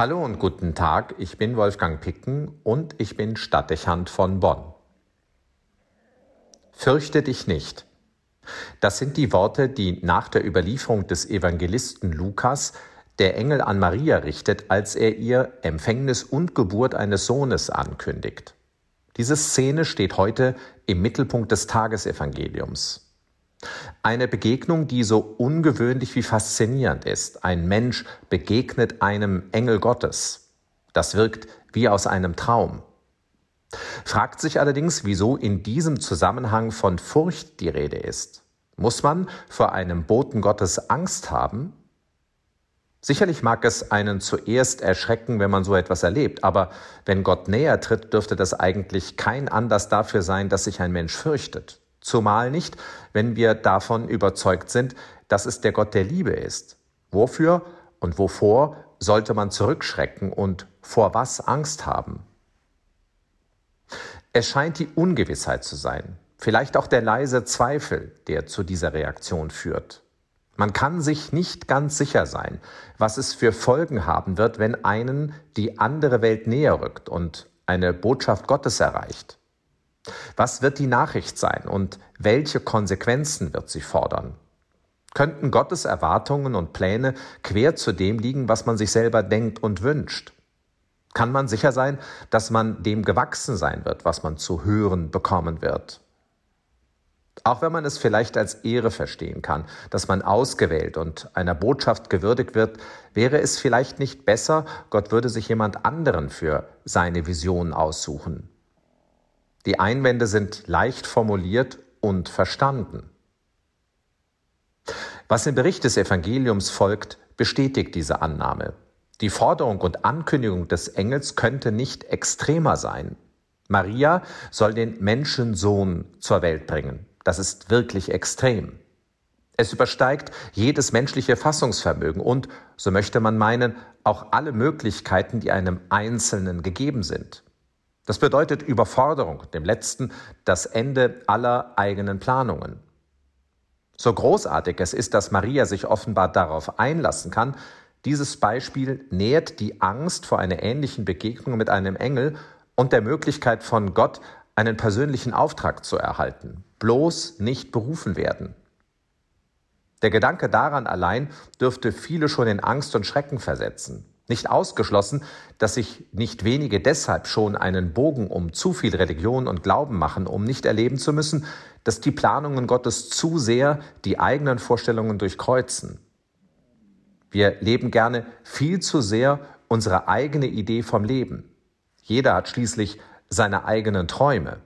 Hallo und guten Tag, ich bin Wolfgang Picken und ich bin Stadtdechant von Bonn. Fürchte dich nicht. Das sind die Worte, die nach der Überlieferung des Evangelisten Lukas der Engel an Maria richtet, als er ihr Empfängnis und Geburt eines Sohnes ankündigt. Diese Szene steht heute im Mittelpunkt des Tagesevangeliums. Eine Begegnung, die so ungewöhnlich wie faszinierend ist. Ein Mensch begegnet einem Engel Gottes. Das wirkt wie aus einem Traum. Fragt sich allerdings, wieso in diesem Zusammenhang von Furcht die Rede ist. Muss man vor einem Boten Gottes Angst haben? Sicherlich mag es einen zuerst erschrecken, wenn man so etwas erlebt, aber wenn Gott näher tritt, dürfte das eigentlich kein Anlass dafür sein, dass sich ein Mensch fürchtet. Zumal nicht, wenn wir davon überzeugt sind, dass es der Gott der Liebe ist. Wofür und wovor sollte man zurückschrecken und vor was Angst haben? Es scheint die Ungewissheit zu sein, vielleicht auch der leise Zweifel, der zu dieser Reaktion führt. Man kann sich nicht ganz sicher sein, was es für Folgen haben wird, wenn einen die andere Welt näher rückt und eine Botschaft Gottes erreicht. Was wird die Nachricht sein und welche Konsequenzen wird sie fordern? Könnten Gottes Erwartungen und Pläne quer zu dem liegen, was man sich selber denkt und wünscht? Kann man sicher sein, dass man dem gewachsen sein wird, was man zu hören bekommen wird? Auch wenn man es vielleicht als Ehre verstehen kann, dass man ausgewählt und einer Botschaft gewürdigt wird, wäre es vielleicht nicht besser, Gott würde sich jemand anderen für seine Vision aussuchen. Die Einwände sind leicht formuliert und verstanden. Was im Bericht des Evangeliums folgt, bestätigt diese Annahme. Die Forderung und Ankündigung des Engels könnte nicht extremer sein. Maria soll den Menschensohn zur Welt bringen. Das ist wirklich extrem. Es übersteigt jedes menschliche Fassungsvermögen und, so möchte man meinen, auch alle Möglichkeiten, die einem Einzelnen gegeben sind. Das bedeutet Überforderung, dem letzten das Ende aller eigenen Planungen. So großartig es ist, dass Maria sich offenbar darauf einlassen kann, dieses Beispiel nährt die Angst vor einer ähnlichen Begegnung mit einem Engel und der Möglichkeit von Gott einen persönlichen Auftrag zu erhalten, bloß nicht berufen werden. Der Gedanke daran allein dürfte viele schon in Angst und Schrecken versetzen. Nicht ausgeschlossen, dass sich nicht wenige deshalb schon einen Bogen um zu viel Religion und Glauben machen, um nicht erleben zu müssen, dass die Planungen Gottes zu sehr die eigenen Vorstellungen durchkreuzen. Wir leben gerne viel zu sehr unsere eigene Idee vom Leben. Jeder hat schließlich seine eigenen Träume.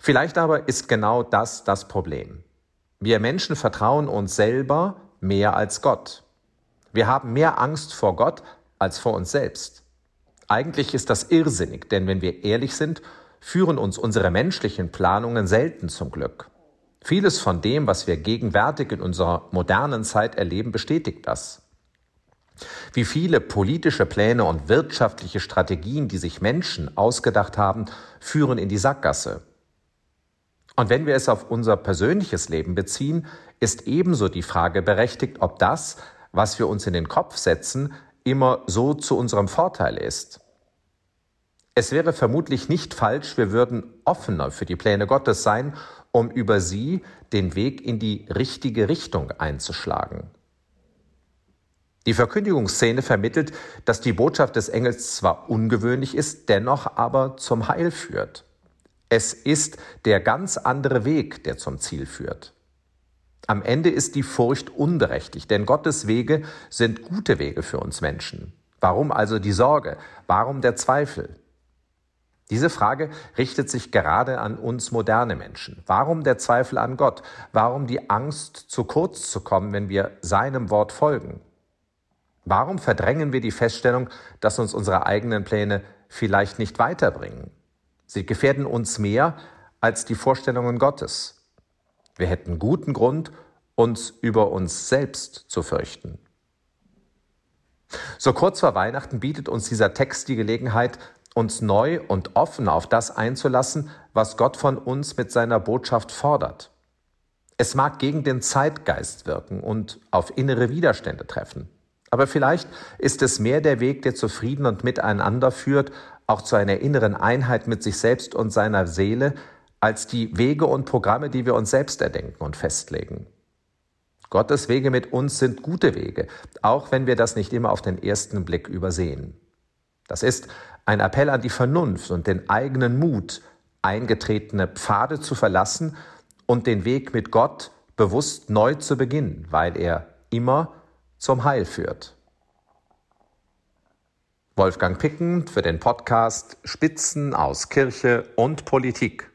Vielleicht aber ist genau das das Problem. Wir Menschen vertrauen uns selber mehr als Gott. Wir haben mehr Angst vor Gott als vor uns selbst. Eigentlich ist das irrsinnig, denn wenn wir ehrlich sind, führen uns unsere menschlichen Planungen selten zum Glück. Vieles von dem, was wir gegenwärtig in unserer modernen Zeit erleben, bestätigt das. Wie viele politische Pläne und wirtschaftliche Strategien, die sich Menschen ausgedacht haben, führen in die Sackgasse. Und wenn wir es auf unser persönliches Leben beziehen, ist ebenso die Frage berechtigt, ob das, was wir uns in den Kopf setzen, immer so zu unserem Vorteil ist. Es wäre vermutlich nicht falsch, wir würden offener für die Pläne Gottes sein, um über sie den Weg in die richtige Richtung einzuschlagen. Die Verkündigungsszene vermittelt, dass die Botschaft des Engels zwar ungewöhnlich ist, dennoch aber zum Heil führt. Es ist der ganz andere Weg, der zum Ziel führt. Am Ende ist die Furcht unberechtigt, denn Gottes Wege sind gute Wege für uns Menschen. Warum also die Sorge? Warum der Zweifel? Diese Frage richtet sich gerade an uns moderne Menschen. Warum der Zweifel an Gott? Warum die Angst, zu kurz zu kommen, wenn wir seinem Wort folgen? Warum verdrängen wir die Feststellung, dass uns unsere eigenen Pläne vielleicht nicht weiterbringen? Sie gefährden uns mehr als die Vorstellungen Gottes. Wir hätten guten Grund, uns über uns selbst zu fürchten. So kurz vor Weihnachten bietet uns dieser Text die Gelegenheit, uns neu und offen auf das einzulassen, was Gott von uns mit seiner Botschaft fordert. Es mag gegen den Zeitgeist wirken und auf innere Widerstände treffen. Aber vielleicht ist es mehr der Weg, der zu Frieden und Miteinander führt, auch zu einer inneren Einheit mit sich selbst und seiner Seele, als die Wege und Programme, die wir uns selbst erdenken und festlegen. Gottes Wege mit uns sind gute Wege, auch wenn wir das nicht immer auf den ersten Blick übersehen. Das ist ein Appell an die Vernunft und den eigenen Mut, eingetretene Pfade zu verlassen und den Weg mit Gott bewusst neu zu beginnen, weil er immer zum Heil führt. Wolfgang Picken für den Podcast Spitzen aus Kirche und Politik.